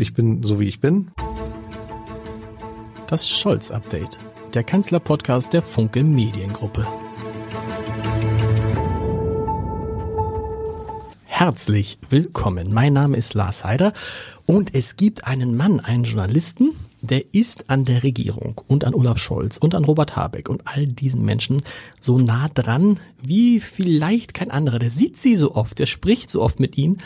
Ich bin so wie ich bin. Das Scholz-Update, der Kanzler-Podcast der Funke Mediengruppe. Herzlich willkommen. Mein Name ist Lars Heider und es gibt einen Mann, einen Journalisten, der ist an der Regierung und an Olaf Scholz und an Robert Habeck und all diesen Menschen so nah dran wie vielleicht kein anderer. Der sieht sie so oft, der spricht so oft mit ihnen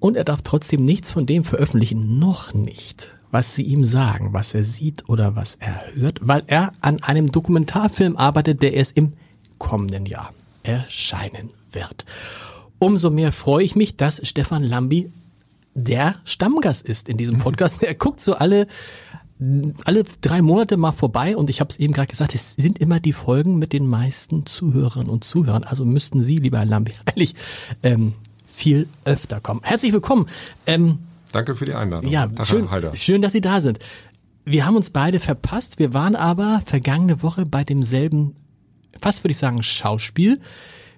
und er darf trotzdem nichts von dem veröffentlichen, noch nicht, was sie ihm sagen, was er sieht oder was er hört, weil er an einem Dokumentarfilm arbeitet, der erst im kommenden Jahr erscheinen wird. Umso mehr freue ich mich, dass Stefan Lambi der Stammgast ist in diesem Podcast. Er guckt so alle alle drei Monate mal vorbei und ich habe es eben gerade gesagt, es sind immer die Folgen mit den meisten Zuhörerinnen und Zuhörern. Also müssten Sie, lieber Herr Lambi, eigentlich ähm, viel öfter kommen. Herzlich willkommen. Ähm, Danke für die Einladung. Ja, schön, schön, dass Sie da sind. Wir haben uns beide verpasst. Wir waren aber vergangene Woche bei demselben, fast würde ich sagen, Schauspiel,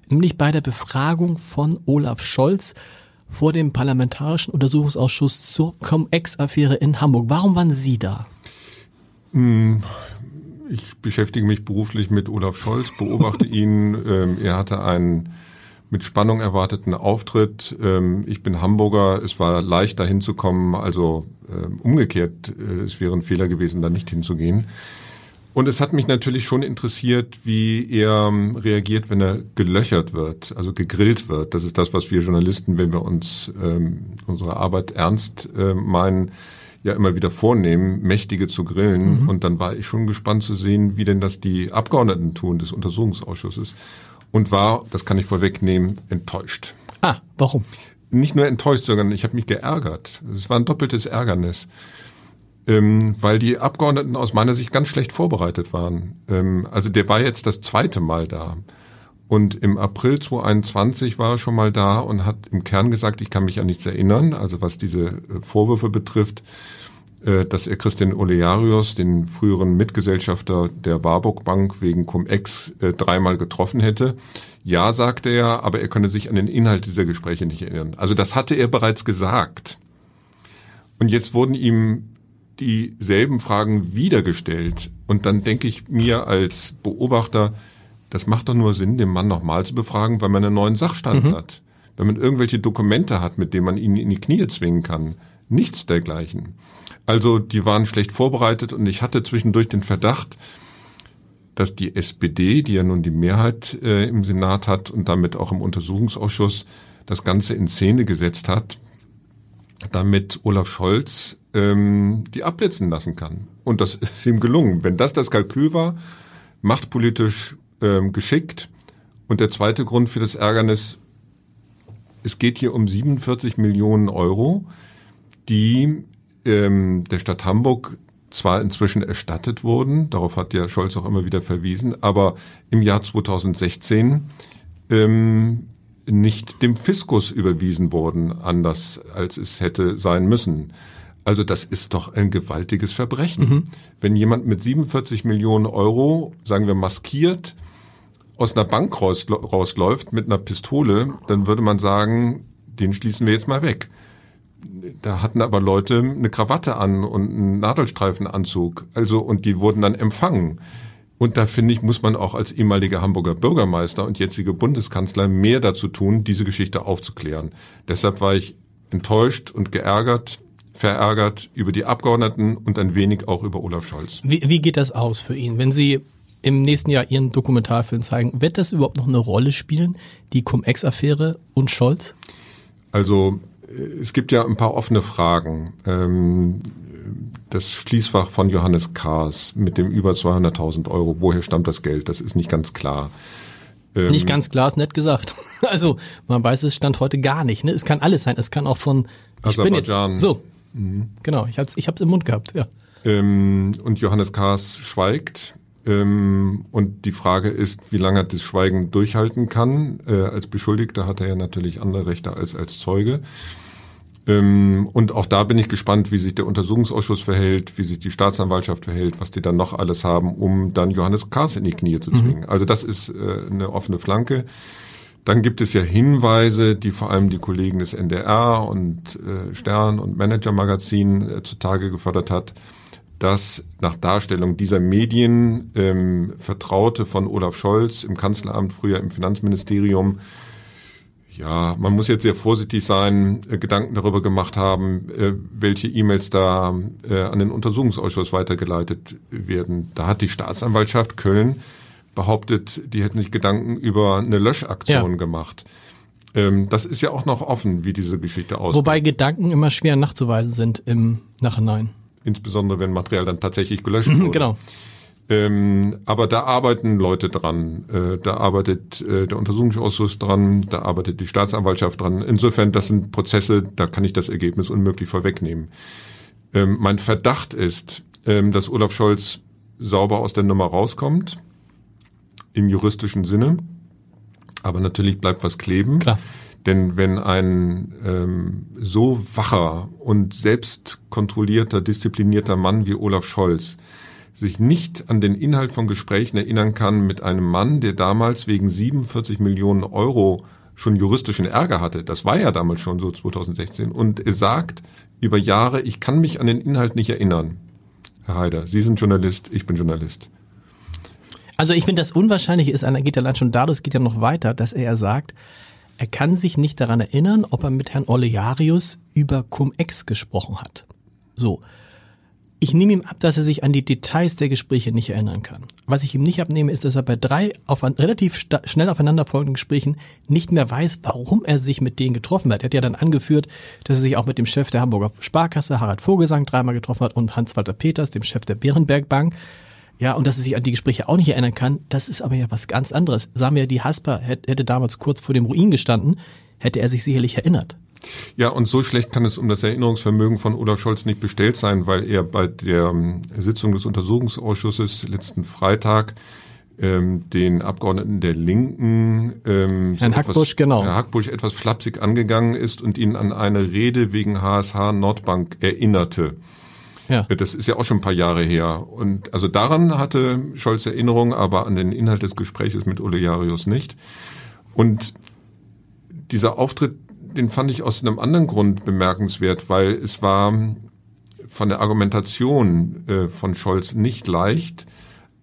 nämlich bei der Befragung von Olaf Scholz vor dem Parlamentarischen Untersuchungsausschuss zur Cum-Ex-Affäre in Hamburg. Warum waren Sie da? Hm, ich beschäftige mich beruflich mit Olaf Scholz, beobachte ihn. Ähm, er hatte einen mit Spannung erwarteten Auftritt. Ähm, ich bin Hamburger, es war leicht dahin zu kommen, also ähm, umgekehrt, äh, es wäre ein Fehler gewesen, da nicht hinzugehen. Und es hat mich natürlich schon interessiert, wie er ähm, reagiert, wenn er gelöchert wird, also gegrillt wird. Das ist das, was wir Journalisten, wenn wir uns ähm, unsere Arbeit ernst äh, meinen, ja immer wieder vornehmen, Mächtige zu grillen. Mhm. Und dann war ich schon gespannt zu sehen, wie denn das die Abgeordneten tun des Untersuchungsausschusses und war, das kann ich vorwegnehmen, enttäuscht. Ah, warum? Nicht nur enttäuscht, sondern ich habe mich geärgert. Es war ein doppeltes Ärgernis, ähm, weil die Abgeordneten aus meiner Sicht ganz schlecht vorbereitet waren. Ähm, also der war jetzt das zweite Mal da. Und im April 2021 war er schon mal da und hat im Kern gesagt, ich kann mich an nichts erinnern, also was diese äh, Vorwürfe betrifft. Äh, dass er Christian Olearius, den früheren Mitgesellschafter der Warburg Bank wegen Cum-Ex, äh, dreimal getroffen hätte. Ja, sagte er, aber er könne sich an den Inhalt dieser Gespräche nicht erinnern. Also das hatte er bereits gesagt. Und jetzt wurden ihm dieselben Fragen wiedergestellt. Und dann denke ich mir als Beobachter, das macht doch nur Sinn, den Mann nochmal zu befragen, weil man einen neuen Sachstand mhm. hat. Wenn man irgendwelche Dokumente hat, mit denen man ihn in die Knie zwingen kann. Nichts dergleichen. Also die waren schlecht vorbereitet und ich hatte zwischendurch den Verdacht, dass die SPD, die ja nun die Mehrheit äh, im Senat hat und damit auch im Untersuchungsausschuss, das Ganze in Szene gesetzt hat, damit Olaf Scholz ähm, die abblitzen lassen kann. Und das ist ihm gelungen. Wenn das das Kalkül war, machtpolitisch ähm, geschickt. Und der zweite Grund für das Ärgernis, es geht hier um 47 Millionen Euro, die ähm, der Stadt Hamburg zwar inzwischen erstattet wurden, darauf hat ja Scholz auch immer wieder verwiesen, aber im Jahr 2016 ähm, nicht dem Fiskus überwiesen wurden, anders als es hätte sein müssen. Also das ist doch ein gewaltiges Verbrechen. Mhm. Wenn jemand mit 47 Millionen Euro, sagen wir maskiert, aus einer Bank rausläuft mit einer Pistole, dann würde man sagen, den schließen wir jetzt mal weg da hatten aber Leute eine Krawatte an und einen Nadelstreifenanzug. Also, und die wurden dann empfangen. Und da finde ich, muss man auch als ehemaliger Hamburger Bürgermeister und jetziger Bundeskanzler mehr dazu tun, diese Geschichte aufzuklären. Deshalb war ich enttäuscht und geärgert, verärgert über die Abgeordneten und ein wenig auch über Olaf Scholz. Wie, wie geht das aus für ihn, wenn Sie im nächsten Jahr Ihren Dokumentarfilm zeigen? Wird das überhaupt noch eine Rolle spielen, die Cum-Ex-Affäre und Scholz? Also es gibt ja ein paar offene Fragen. Ähm, das Schließfach von Johannes Kahrs mit dem über 200.000 Euro, woher stammt das Geld? Das ist nicht ganz klar. Ähm, nicht ganz klar ist nett gesagt. Also man weiß es stand heute gar nicht. Ne? Es kann alles sein. Es kann auch von ich Aserbaidschan. Jetzt, so, mhm. genau. Ich hab's, ich hab's im Mund gehabt. Ja. Ähm, und Johannes Kahrs schweigt. Ähm, und die Frage ist, wie lange er das Schweigen durchhalten kann. Äh, als Beschuldigter hat er ja natürlich andere Rechte als als Zeuge. Ähm, und auch da bin ich gespannt, wie sich der Untersuchungsausschuss verhält, wie sich die Staatsanwaltschaft verhält, was die dann noch alles haben, um dann Johannes Kahrs in die Knie zu zwingen. Mhm. Also das ist äh, eine offene Flanke. Dann gibt es ja Hinweise, die vor allem die Kollegen des NDR und äh, Stern und Manager Magazin äh, zutage gefördert hat, dass nach Darstellung dieser Medien ähm, Vertraute von Olaf Scholz im Kanzleramt, früher im Finanzministerium, ja, man muss jetzt sehr vorsichtig sein, äh, Gedanken darüber gemacht haben, äh, welche E-Mails da äh, an den Untersuchungsausschuss weitergeleitet werden. Da hat die Staatsanwaltschaft Köln behauptet, die hätten sich Gedanken über eine Löschaktion ja. gemacht. Ähm, das ist ja auch noch offen, wie diese Geschichte aussieht. Wobei Gedanken immer schwer nachzuweisen sind im Nachhinein. Insbesondere wenn Material dann tatsächlich gelöscht wurde. genau. Ähm, aber da arbeiten Leute dran. Äh, da arbeitet äh, der Untersuchungsausschuss dran, da arbeitet die Staatsanwaltschaft dran. Insofern, das sind Prozesse, da kann ich das Ergebnis unmöglich vorwegnehmen. Ähm, mein Verdacht ist, ähm, dass Olaf Scholz sauber aus der Nummer rauskommt im juristischen Sinne. Aber natürlich bleibt was kleben. Klar. Denn wenn ein ähm, so wacher und selbstkontrollierter, disziplinierter Mann wie Olaf Scholz sich nicht an den Inhalt von Gesprächen erinnern kann mit einem Mann, der damals wegen 47 Millionen Euro schon juristischen Ärger hatte, das war ja damals schon so 2016, und er sagt über Jahre, ich kann mich an den Inhalt nicht erinnern. Herr Haider, Sie sind Journalist, ich bin Journalist. Also ich finde, das Unwahrscheinliche ist, einer geht allein schon dadurch, geht ja noch weiter, dass er sagt, er kann sich nicht daran erinnern, ob er mit Herrn Olearius über Cum-Ex gesprochen hat. So. Ich nehme ihm ab, dass er sich an die Details der Gespräche nicht erinnern kann. Was ich ihm nicht abnehme, ist, dass er bei drei auf, relativ schnell aufeinanderfolgenden Gesprächen nicht mehr weiß, warum er sich mit denen getroffen hat. Er hat ja dann angeführt, dass er sich auch mit dem Chef der Hamburger Sparkasse, Harald Vogelsang, dreimal getroffen hat und Hans-Walter Peters, dem Chef der Bärenberg Bank. Ja, und dass er sich an die Gespräche auch nicht erinnern kann, das ist aber ja was ganz anderes. Sagen wir, die Hasper hätte damals kurz vor dem Ruin gestanden, hätte er sich sicherlich erinnert. Ja, und so schlecht kann es um das Erinnerungsvermögen von Olaf Scholz nicht bestellt sein, weil er bei der ähm, Sitzung des Untersuchungsausschusses letzten Freitag ähm, den Abgeordneten der Linken, ähm, Herrn Hackbusch, genau. Herr Hackbusch etwas flapsig angegangen ist und ihn an eine Rede wegen HSH Nordbank erinnerte. Ja. Das ist ja auch schon ein paar Jahre her. Und also daran hatte Scholz Erinnerung, aber an den Inhalt des Gesprächs mit Ole Jarius nicht. Und dieser Auftritt, den fand ich aus einem anderen Grund bemerkenswert, weil es war von der Argumentation äh, von Scholz nicht leicht,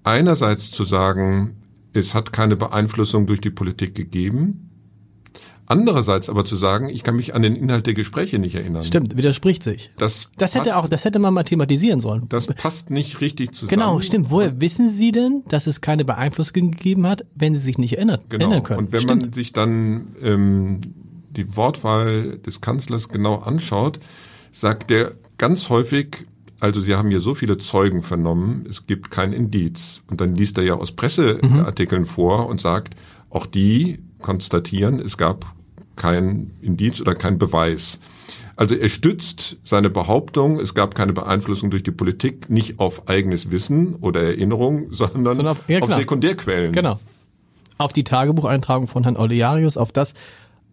einerseits zu sagen, es hat keine Beeinflussung durch die Politik gegeben, Andererseits aber zu sagen, ich kann mich an den Inhalt der Gespräche nicht erinnern. Stimmt, widerspricht sich. Das, das hätte auch, das hätte man mal thematisieren sollen. Das passt nicht richtig zusammen. Genau, stimmt. Woher wissen Sie denn, dass es keine Beeinflussung gegeben hat, wenn Sie sich nicht erinnern, genau. erinnern können? Und wenn stimmt. man sich dann ähm, die Wortwahl des Kanzlers genau anschaut, sagt der ganz häufig, also Sie haben hier so viele Zeugen vernommen, es gibt kein Indiz. Und dann liest er ja aus Presseartikeln mhm. vor und sagt, auch die konstatieren, es gab kein Indiz oder kein Beweis. Also er stützt seine Behauptung, es gab keine Beeinflussung durch die Politik, nicht auf eigenes Wissen oder Erinnerung, sondern, sondern auf, ja, auf Sekundärquellen. Genau. Auf die Tagebucheintragung von Herrn Olearius, auf das,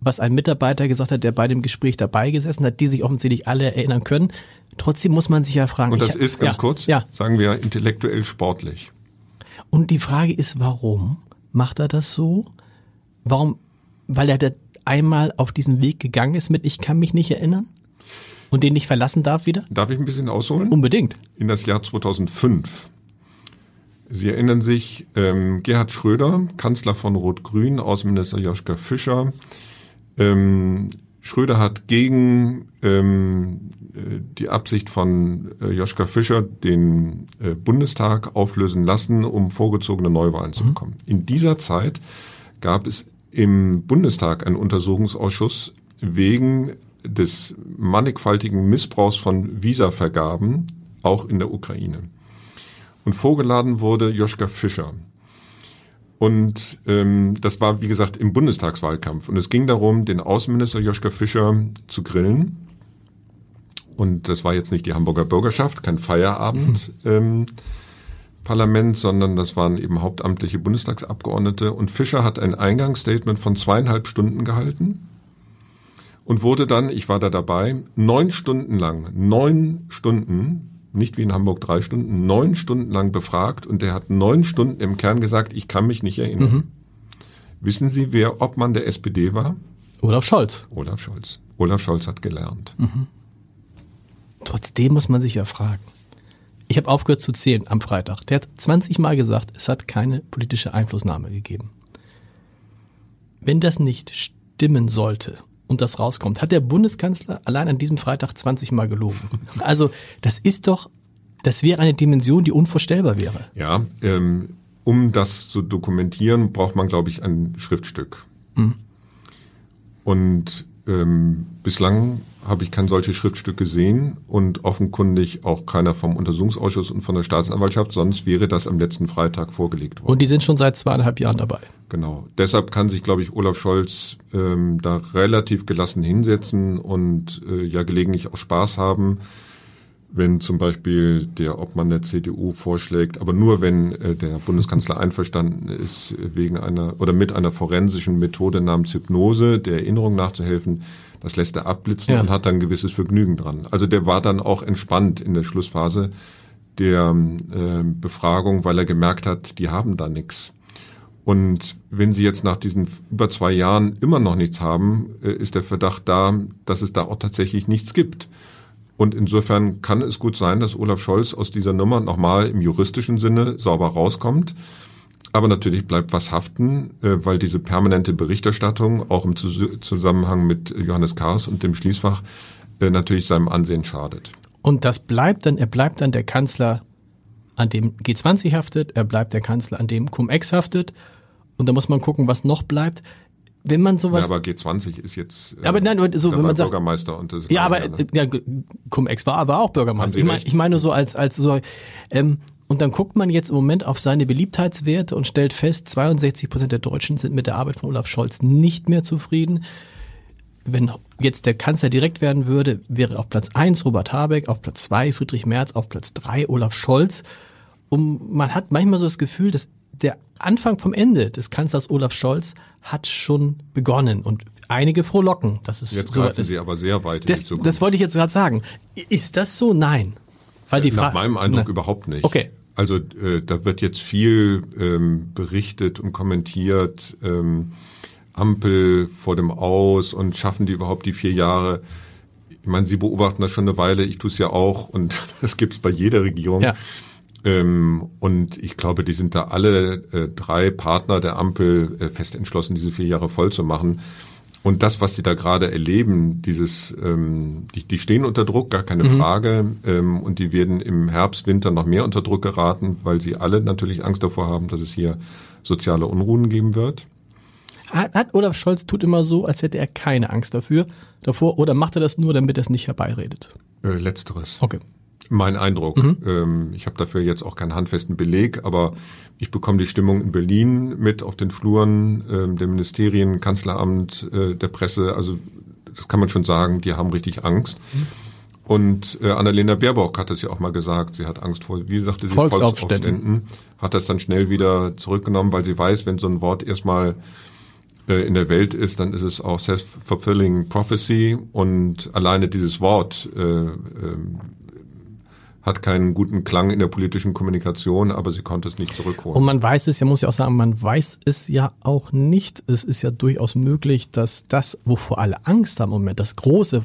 was ein Mitarbeiter gesagt hat, der bei dem Gespräch dabei gesessen hat, die sich offensichtlich alle erinnern können. Trotzdem muss man sich ja fragen. Und das ich, ist ganz ja, kurz, ja. sagen wir intellektuell sportlich. Und die Frage ist, warum macht er das so? Warum? Weil er einmal auf diesen Weg gegangen ist mit Ich kann mich nicht erinnern? Und den nicht verlassen darf wieder? Darf ich ein bisschen ausholen? Unbedingt. In das Jahr 2005. Sie erinnern sich, ähm, Gerhard Schröder, Kanzler von Rot-Grün, Außenminister Joschka Fischer. Ähm, Schröder hat gegen ähm, äh, die Absicht von äh, Joschka Fischer den äh, Bundestag auflösen lassen, um vorgezogene Neuwahlen zu mhm. bekommen. In dieser Zeit gab es im Bundestag einen Untersuchungsausschuss wegen des mannigfaltigen Missbrauchs von Visavergaben, auch in der Ukraine. Und vorgeladen wurde Joschka Fischer. Und ähm, das war, wie gesagt, im Bundestagswahlkampf. Und es ging darum, den Außenminister Joschka Fischer zu grillen. Und das war jetzt nicht die Hamburger Bürgerschaft, kein Feierabend. Mhm. Ähm, Parlament, sondern das waren eben hauptamtliche Bundestagsabgeordnete. Und Fischer hat ein Eingangsstatement von zweieinhalb Stunden gehalten und wurde dann, ich war da dabei, neun Stunden lang, neun Stunden, nicht wie in Hamburg drei Stunden, neun Stunden lang befragt und der hat neun Stunden im Kern gesagt, ich kann mich nicht erinnern. Mhm. Wissen Sie, wer Obmann der SPD war? Olaf Scholz. Olaf Scholz. Olaf Scholz hat gelernt. Mhm. Trotzdem muss man sich ja fragen. Ich habe aufgehört zu zählen am Freitag. Der hat 20 Mal gesagt, es hat keine politische Einflussnahme gegeben. Wenn das nicht stimmen sollte und das rauskommt, hat der Bundeskanzler allein an diesem Freitag 20 Mal gelogen. Also das ist doch, das wäre eine Dimension, die unvorstellbar wäre. Ja, ähm, um das zu dokumentieren, braucht man, glaube ich, ein Schriftstück. Mhm. Und ähm, bislang habe ich kein solches Schriftstück gesehen und offenkundig auch keiner vom Untersuchungsausschuss und von der Staatsanwaltschaft, sonst wäre das am letzten Freitag vorgelegt worden. Und die sind schon seit zweieinhalb Jahren dabei. Genau. Deshalb kann sich, glaube ich, Olaf Scholz ähm, da relativ gelassen hinsetzen und äh, ja gelegentlich auch Spaß haben wenn zum Beispiel der Obmann der CDU vorschlägt, aber nur wenn äh, der Bundeskanzler einverstanden ist, wegen einer oder mit einer forensischen Methode namens Hypnose der Erinnerung nachzuhelfen, das lässt er abblitzen ja. und hat dann ein gewisses Vergnügen dran. Also der war dann auch entspannt in der Schlussphase der äh, Befragung, weil er gemerkt hat, die haben da nichts. Und wenn Sie jetzt nach diesen über zwei Jahren immer noch nichts haben, äh, ist der Verdacht da, dass es da auch tatsächlich nichts gibt. Und insofern kann es gut sein, dass Olaf Scholz aus dieser Nummer nochmal im juristischen Sinne sauber rauskommt. Aber natürlich bleibt was haften, äh, weil diese permanente Berichterstattung auch im Zusammenhang mit Johannes Kahrs und dem Schließfach äh, natürlich seinem Ansehen schadet. Und das bleibt dann, er bleibt dann der Kanzler, an dem G20 haftet, er bleibt der Kanzler, an dem Cum-Ex haftet. Und da muss man gucken, was noch bleibt wenn man sowas. Ja, aber G20 ist jetzt. Äh, aber nein, so wenn man sagt, Bürgermeister und das. Ja, aber ne? ja, Cum-Ex war aber auch Bürgermeister. Ich meine, ich meine so als als so. Ähm, und dann guckt man jetzt im Moment auf seine Beliebtheitswerte und stellt fest, 62 Prozent der Deutschen sind mit der Arbeit von Olaf Scholz nicht mehr zufrieden. Wenn jetzt der Kanzler direkt werden würde, wäre auf Platz eins Robert Habeck, auf Platz zwei Friedrich Merz, auf Platz drei Olaf Scholz. Und man hat manchmal so das Gefühl, dass der Anfang vom Ende des Kanzlers Olaf Scholz hat schon begonnen und einige frohlocken. Das ist jetzt so greifen Sie aber sehr weit. Das, das wollte ich jetzt gerade sagen. Ist das so? Nein. Weil die Nach meinem Eindruck Na, überhaupt nicht. Okay. Also äh, da wird jetzt viel ähm, berichtet und kommentiert. Ähm, Ampel vor dem Aus und schaffen die überhaupt die vier Jahre? Ich meine, Sie beobachten das schon eine Weile, ich tue es ja auch und das gibt es bei jeder Regierung. Ja. Ähm, und ich glaube, die sind da alle äh, drei Partner der Ampel äh, fest entschlossen, diese vier Jahre voll zu machen. Und das, was die da gerade erleben, dieses, ähm, die, die stehen unter Druck, gar keine mhm. Frage. Ähm, und die werden im Herbst, Winter noch mehr unter Druck geraten, weil sie alle natürlich Angst davor haben, dass es hier soziale Unruhen geben wird. Hat, hat Olaf Scholz tut immer so, als hätte er keine Angst dafür, davor, oder macht er das nur, damit er es nicht herbeiredet? Äh, letzteres. Okay. Mein Eindruck. Mhm. Ähm, ich habe dafür jetzt auch keinen handfesten Beleg, aber ich bekomme die Stimmung in Berlin mit auf den Fluren ähm, der Ministerien, Kanzleramt, äh, der Presse. Also das kann man schon sagen, die haben richtig Angst. Mhm. Und äh, Annalena Baerbock hat es ja auch mal gesagt, sie hat Angst vor, wie sagte sie, Volksaufständen. Volksaufständen. Hat das dann schnell wieder zurückgenommen, weil sie weiß, wenn so ein Wort erstmal äh, in der Welt ist, dann ist es auch self-fulfilling prophecy und alleine dieses Wort äh, äh, hat keinen guten Klang in der politischen Kommunikation, aber sie konnte es nicht zurückholen. Und man weiß es ja, muss ich auch sagen, man weiß es ja auch nicht. Es ist ja durchaus möglich, dass das, wovor alle Angst haben im Moment, das Große,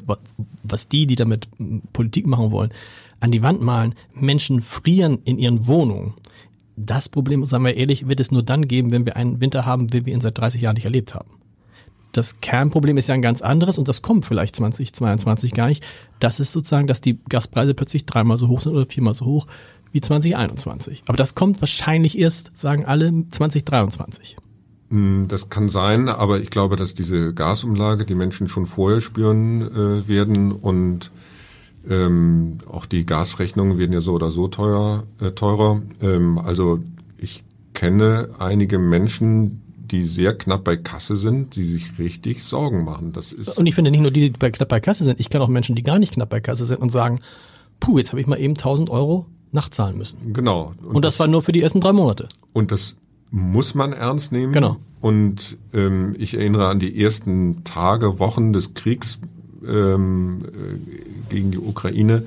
was die, die damit Politik machen wollen, an die Wand malen, Menschen frieren in ihren Wohnungen. Das Problem, sagen wir ehrlich, wird es nur dann geben, wenn wir einen Winter haben, wie wir ihn seit 30 Jahren nicht erlebt haben. Das Kernproblem ist ja ein ganz anderes und das kommt vielleicht 2022 gar nicht. Das ist sozusagen, dass die Gaspreise plötzlich dreimal so hoch sind oder viermal so hoch wie 2021. Aber das kommt wahrscheinlich erst, sagen alle, 2023. Hm, das kann sein, aber ich glaube, dass diese Gasumlage die Menschen schon vorher spüren äh, werden und ähm, auch die Gasrechnungen werden ja so oder so teuer, äh, teurer. Ähm, also ich kenne einige Menschen, die sehr knapp bei Kasse sind, die sich richtig Sorgen machen. Das ist und ich finde nicht nur die, die bei, knapp bei Kasse sind, ich kenne auch Menschen, die gar nicht knapp bei Kasse sind und sagen, puh, jetzt habe ich mal eben 1000 Euro nachzahlen müssen. Genau. Und, und das, das, war nur für die ersten drei Monate. Und das muss man ernst nehmen. Genau. Und ähm, ich erinnere an die ersten Tage, Wochen des Kriegs ähm, äh, gegen die Ukraine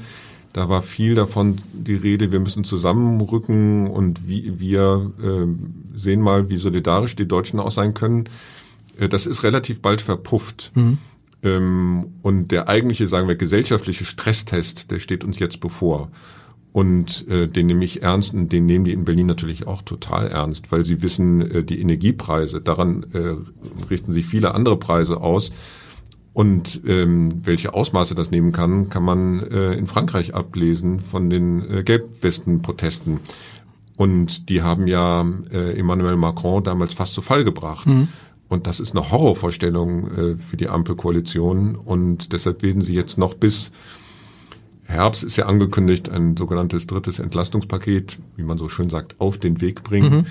Da war viel davon die Rede, wir müssen zusammenrücken und wie, wir äh, sehen mal, wie solidarisch die Deutschen auch sein können. Äh, das ist relativ bald verpufft. Mhm. Ähm, und der eigentliche, sagen wir, gesellschaftliche Stresstest, der steht uns jetzt bevor. Und äh, den nehme ich ernst und den nehmen die in Berlin natürlich auch total ernst, weil sie wissen, äh, die Energiepreise, daran äh, richten sich viele andere Preise aus. Und ähm, welche Ausmaße das nehmen kann, kann man äh, in Frankreich ablesen von den äh, Gelbwesten-Protesten. Und die haben ja äh, Emmanuel Macron damals fast zu Fall gebracht. Mhm. Und das ist eine Horrorvorstellung äh, für die Ampelkoalition. Und deshalb werden sie jetzt noch bis Herbst ist ja angekündigt, ein sogenanntes drittes Entlastungspaket, wie man so schön sagt, auf den Weg bringen. Mhm.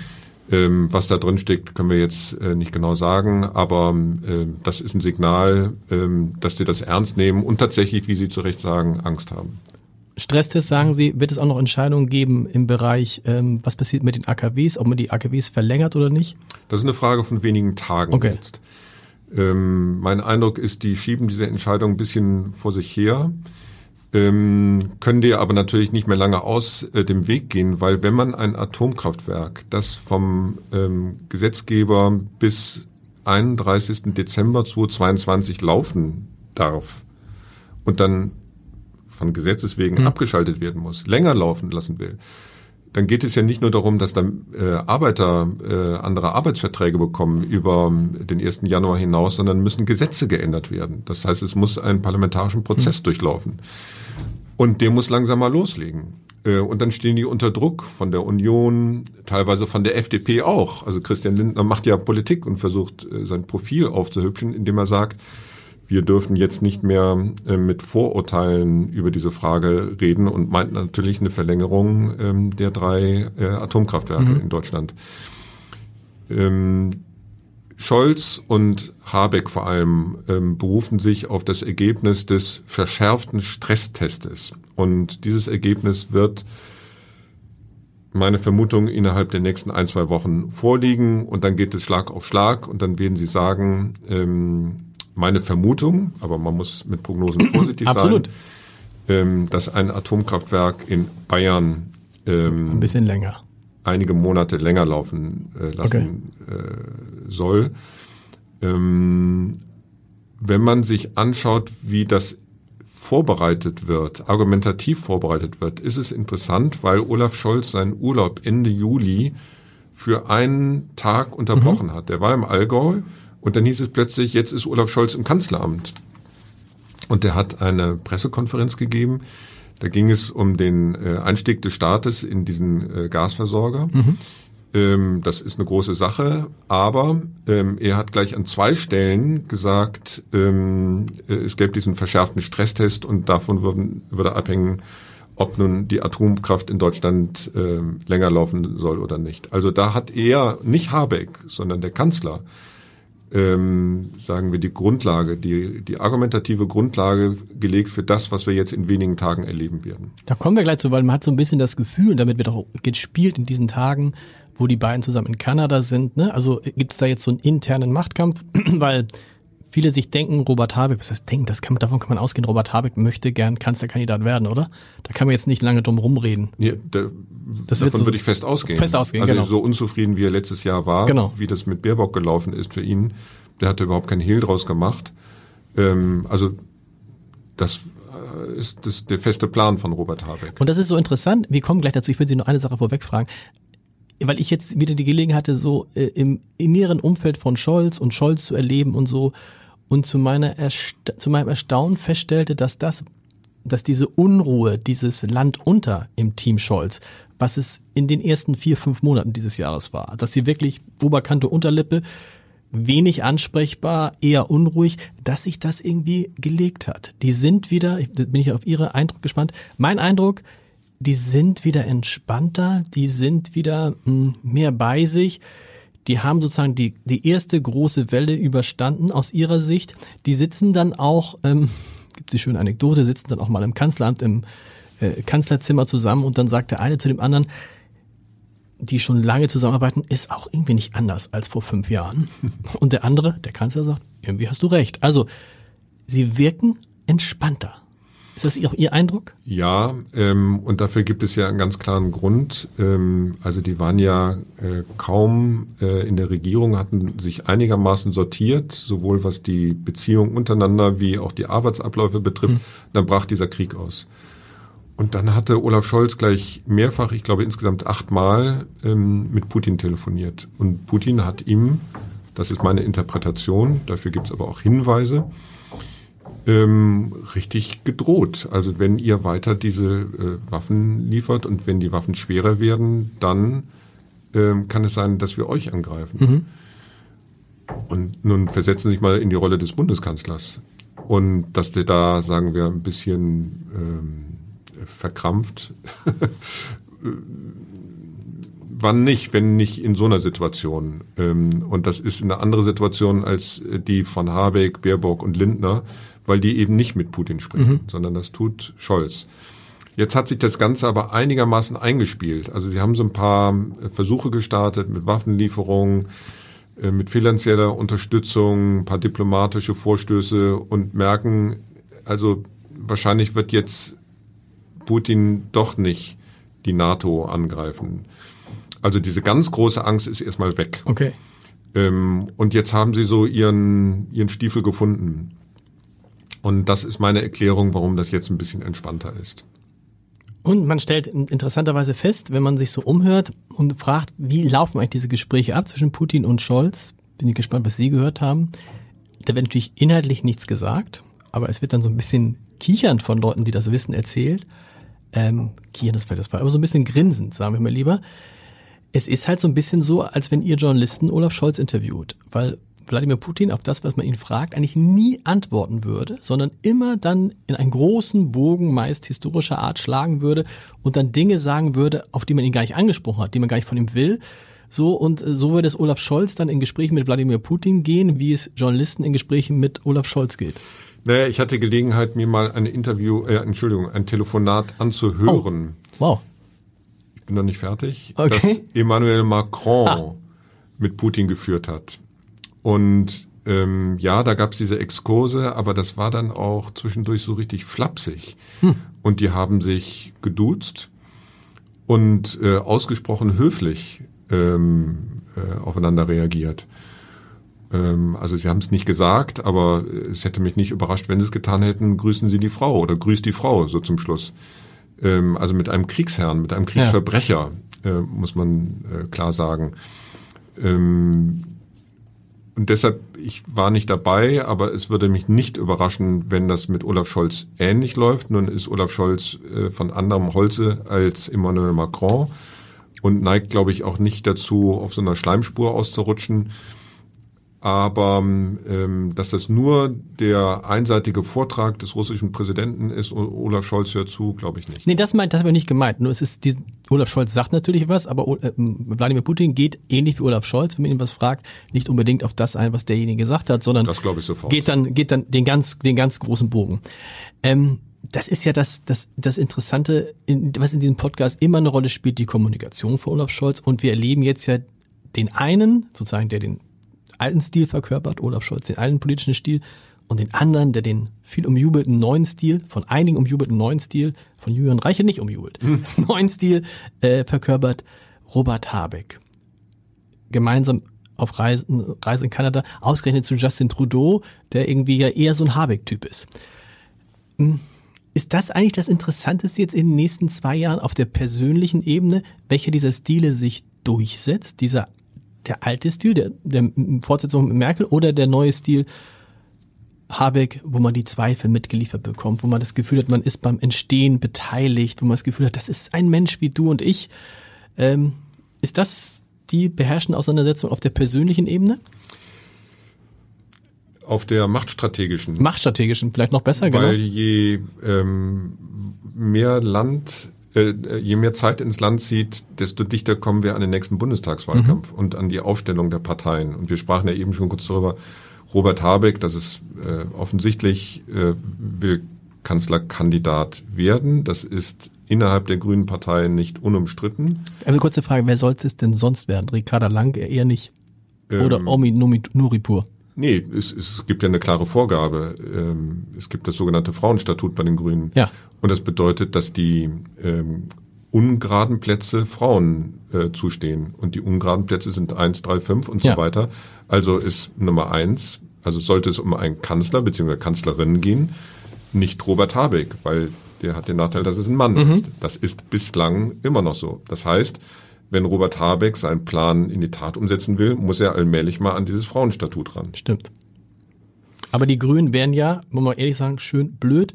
Ähm, was da drin steckt, können wir jetzt äh, nicht genau sagen, aber äh, das ist ein Signal, äh, dass sie das ernst nehmen und tatsächlich, wie Sie zu Recht sagen, Angst haben. Stresstest, sagen Sie, wird es auch noch Entscheidungen geben im Bereich, ähm, was passiert mit den AKWs, ob man die AKWs verlängert oder nicht? Das ist eine Frage von wenigen Tagen okay. jetzt. Ähm, mein Eindruck ist, die schieben diese Entscheidung ein bisschen vor sich her können die aber natürlich nicht mehr lange aus äh, dem Weg gehen, weil wenn man ein Atomkraftwerk, das vom ähm, Gesetzgeber bis 31. Dezember 2022 laufen darf und dann von Gesetzes wegen mhm. abgeschaltet werden muss, länger laufen lassen will, dann geht es ja nicht nur darum, dass dann äh, Arbeiter äh, andere Arbeitsverträge bekommen über den 1. Januar hinaus, sondern müssen Gesetze geändert werden. Das heißt, es muss einen parlamentarischen Prozess mhm. durchlaufen. Und der muss langsam mal loslegen. Äh, und dann stehen die unter Druck von der Union, teilweise von der FDP auch. Also Christian Lindner macht ja Politik und versucht äh, sein Profil aufzuhübschen, indem er sagt, wir dürfen jetzt nicht mehr äh, mit Vorurteilen über diese Frage reden und meint natürlich eine Verlängerung ähm, der drei äh, Atomkraftwerke mhm. in Deutschland. Ähm, Scholz und Habeck vor allem ähm, berufen sich auf das Ergebnis des verschärften Stresstestes. Und dieses Ergebnis wird meine Vermutung innerhalb der nächsten ein, zwei Wochen vorliegen und dann geht es Schlag auf Schlag und dann werden sie sagen, ähm, meine Vermutung, aber man muss mit Prognosen vorsichtig Absolut. sein, ähm, dass ein Atomkraftwerk in Bayern ähm, ein bisschen länger einige Monate länger laufen äh, lassen okay. äh, soll. Ähm, wenn man sich anschaut, wie das vorbereitet wird, argumentativ vorbereitet wird, ist es interessant, weil Olaf Scholz seinen Urlaub Ende Juli für einen Tag unterbrochen mhm. hat. Der war im Allgäu und dann hieß es plötzlich, jetzt ist Olaf Scholz im Kanzleramt. Und der hat eine Pressekonferenz gegeben. Da ging es um den äh, Einstieg des Staates in diesen äh, Gasversorger. Mhm. Ähm, das ist eine große Sache, aber ähm, er hat gleich an zwei Stellen gesagt, ähm, äh, es gäbe diesen verschärften Stresstest und davon würden, würde abhängen, ob nun die Atomkraft in Deutschland äh, länger laufen soll oder nicht. Also da hat er, nicht Habeck, sondern der Kanzler, ähm, sagen wir, die Grundlage, die, die argumentative Grundlage gelegt für das, was wir jetzt in wenigen Tagen erleben werden. Da kommen wir gleich zu, weil man hat so ein bisschen das Gefühl, und damit wird auch gespielt in diesen Tagen, wo die beiden zusammen in Kanada sind. Ne? Also gibt es da jetzt so einen internen Machtkampf, weil viele sich denken, Robert Habeck, was heißt denken, das kann, davon kann man ausgehen, Robert Habeck möchte gern Kanzlerkandidat werden, oder? Da kann man jetzt nicht lange drum rumreden. Ja, da, das davon so würde ich fest ausgehen. Fest ausgehen, also genau. so unzufrieden, wie er letztes Jahr war, genau. wie das mit Baerbock gelaufen ist für ihn, der hatte überhaupt keinen Hehl draus gemacht. Ähm, also das äh, ist das der feste Plan von Robert Habeck. Und das ist so interessant, wir kommen gleich dazu, ich will Sie nur eine Sache vorweg fragen weil ich jetzt wieder die Gelegenheit hatte, so äh, im inneren Umfeld von Scholz und Scholz zu erleben und so und zu meiner Ersta zu meinem Erstaunen feststellte, dass das dass diese Unruhe, dieses Land unter im Team Scholz, was es in den ersten vier, fünf Monaten dieses Jahres war, dass sie wirklich Oberkante, Unterlippe, wenig ansprechbar, eher unruhig, dass sich das irgendwie gelegt hat. Die sind wieder, bin ich auf Ihre Eindruck gespannt. Mein Eindruck, die sind wieder entspannter, die sind wieder hm, mehr bei sich. Die haben sozusagen die, die erste große Welle überstanden aus ihrer Sicht. Die sitzen dann auch, ähm, gibt die schöne Anekdote, sitzen dann auch mal im Kanzleramt, im äh, Kanzlerzimmer zusammen und dann sagt der eine zu dem anderen, die schon lange zusammenarbeiten, ist auch irgendwie nicht anders als vor fünf Jahren. Und der andere, der Kanzler sagt, irgendwie hast du recht. Also, sie wirken entspannter. Ist das auch Ihr Eindruck? Ja, ähm, und dafür gibt es ja einen ganz klaren Grund. Ähm, also die waren ja äh, kaum äh, in der Regierung, hatten sich einigermaßen sortiert, sowohl was die Beziehung untereinander wie auch die Arbeitsabläufe betrifft. Hm. Dann brach dieser Krieg aus. Und dann hatte Olaf Scholz gleich mehrfach, ich glaube insgesamt achtmal, ähm, mit Putin telefoniert. Und Putin hat ihm, das ist meine Interpretation, dafür gibt es aber auch Hinweise, ähm, richtig gedroht. Also wenn ihr weiter diese äh, Waffen liefert und wenn die Waffen schwerer werden, dann ähm, kann es sein, dass wir euch angreifen. Mhm. Und nun versetzen Sie sich mal in die Rolle des Bundeskanzlers. Und dass der da, sagen wir, ein bisschen ähm, verkrampft. Wann nicht, wenn nicht in so einer Situation? Ähm, und das ist eine andere Situation als die von Habeck, Baerbock und Lindner, weil die eben nicht mit Putin sprechen, mhm. sondern das tut Scholz. Jetzt hat sich das Ganze aber einigermaßen eingespielt. Also sie haben so ein paar Versuche gestartet mit Waffenlieferungen, äh, mit finanzieller Unterstützung, ein paar diplomatische Vorstöße und merken, also wahrscheinlich wird jetzt Putin doch nicht die NATO angreifen. Also diese ganz große Angst ist erstmal weg. Okay. Ähm, und jetzt haben sie so ihren, ihren Stiefel gefunden. Und das ist meine Erklärung, warum das jetzt ein bisschen entspannter ist. Und man stellt interessanterweise fest, wenn man sich so umhört und fragt, wie laufen eigentlich diese Gespräche ab zwischen Putin und Scholz, bin ich gespannt, was Sie gehört haben. Da wird natürlich inhaltlich nichts gesagt, aber es wird dann so ein bisschen kichernd von Leuten, die das wissen, erzählt. Ähm, kichernd ist vielleicht das Fall, aber so ein bisschen grinsend, sagen wir mal lieber. Es ist halt so ein bisschen so, als wenn ihr Journalisten Olaf Scholz interviewt, weil Wladimir Putin auf das, was man ihn fragt, eigentlich nie antworten würde, sondern immer dann in einen großen Bogen meist historischer Art schlagen würde und dann Dinge sagen würde, auf die man ihn gar nicht angesprochen hat, die man gar nicht von ihm will. So und äh, so würde es Olaf Scholz dann in Gesprächen mit Wladimir Putin gehen, wie es Journalisten in Gesprächen mit Olaf Scholz geht. Naja, ich hatte Gelegenheit, mir mal ein Interview, äh, Entschuldigung, ein Telefonat anzuhören. Oh, wow. Ich bin noch nicht fertig. Okay. Das Emmanuel Macron ah. mit Putin geführt hat. Und ähm, ja, da gab's diese Exkurse, aber das war dann auch zwischendurch so richtig flapsig. Hm. Und die haben sich geduzt und äh, ausgesprochen höflich ähm, äh, aufeinander reagiert. Ähm, also sie haben es nicht gesagt, aber es hätte mich nicht überrascht, wenn sie es getan hätten, grüßen Sie die Frau oder grüßt die Frau so zum Schluss. Ähm, also mit einem Kriegsherrn, mit einem Kriegsverbrecher, ja. äh, muss man äh, klar sagen. Ähm, und deshalb, ich war nicht dabei, aber es würde mich nicht überraschen, wenn das mit Olaf Scholz ähnlich läuft. Nun ist Olaf Scholz äh, von anderem Holze als Emmanuel Macron und neigt, glaube ich, auch nicht dazu, auf so einer Schleimspur auszurutschen. Aber ähm, dass das nur der einseitige Vortrag des russischen Präsidenten ist, Olaf Scholz hört zu, glaube ich nicht. Nee, das meint, das habe ich nicht gemeint. Nur es ist, die, Olaf Scholz sagt natürlich was, aber äh, Wladimir Putin geht ähnlich wie Olaf Scholz, wenn man ihn was fragt, nicht unbedingt auf das ein, was derjenige gesagt hat, sondern das ich sofort. geht dann geht dann den ganz den ganz großen Bogen. Ähm, das ist ja das, das, das Interessante, in, was in diesem Podcast immer eine Rolle spielt, die Kommunikation von Olaf Scholz. Und wir erleben jetzt ja den einen, sozusagen, der den alten Stil verkörpert, Olaf Scholz den alten politischen Stil, und den anderen, der den viel umjubelten neuen Stil, von einigen umjubelten neuen Stil, von Julian Reiche nicht umjubelt, hm. neuen Stil äh, verkörpert, Robert Habeck. Gemeinsam auf Reisen, Reise in Kanada, ausgerechnet zu Justin Trudeau, der irgendwie ja eher so ein Habeck-Typ ist. Hm. Ist das eigentlich das Interessanteste jetzt in den nächsten zwei Jahren auf der persönlichen Ebene, welcher dieser Stile sich durchsetzt, dieser der alte Stil, der, der Fortsetzung mit Merkel oder der neue Stil Habeck, wo man die Zweifel mitgeliefert bekommt, wo man das Gefühl hat, man ist beim Entstehen beteiligt, wo man das Gefühl hat, das ist ein Mensch wie du und ich. Ähm, ist das die beherrschende Auseinandersetzung auf der persönlichen Ebene? Auf der machtstrategischen. Machtstrategischen, vielleicht noch besser, Weil genau. Weil je ähm, mehr Land je mehr Zeit ins Land zieht, desto dichter kommen wir an den nächsten Bundestagswahlkampf mhm. und an die Aufstellung der Parteien. Und wir sprachen ja eben schon kurz darüber, Robert Habeck, das ist äh, offensichtlich, äh, will Kanzlerkandidat werden. Das ist innerhalb der Grünen Partei nicht unumstritten. Also kurze Frage, wer sollte es denn sonst werden? Ricarda Lang eher nicht? Oder ähm, Omi Nuripur? Nee, es, es gibt ja eine klare Vorgabe. Ähm, es gibt das sogenannte Frauenstatut bei den Grünen. Ja. Und das bedeutet, dass die ähm, ungeraden Plätze Frauen äh, zustehen. Und die ungeraden Plätze sind eins, drei, fünf und Ja. so weiter. Also ist Nummer eins, also sollte es um einen Kanzler bzw. Kanzlerin gehen, nicht Robert Habeck, weil der hat den Nachteil, dass es ein Mann ist. Das ist bislang immer noch so. Das heißt, wenn Robert Habeck seinen Plan in die Tat umsetzen will, muss er allmählich mal an dieses Frauenstatut ran. Stimmt. Aber die Grünen wären ja, muss man ehrlich sagen, schön blöd,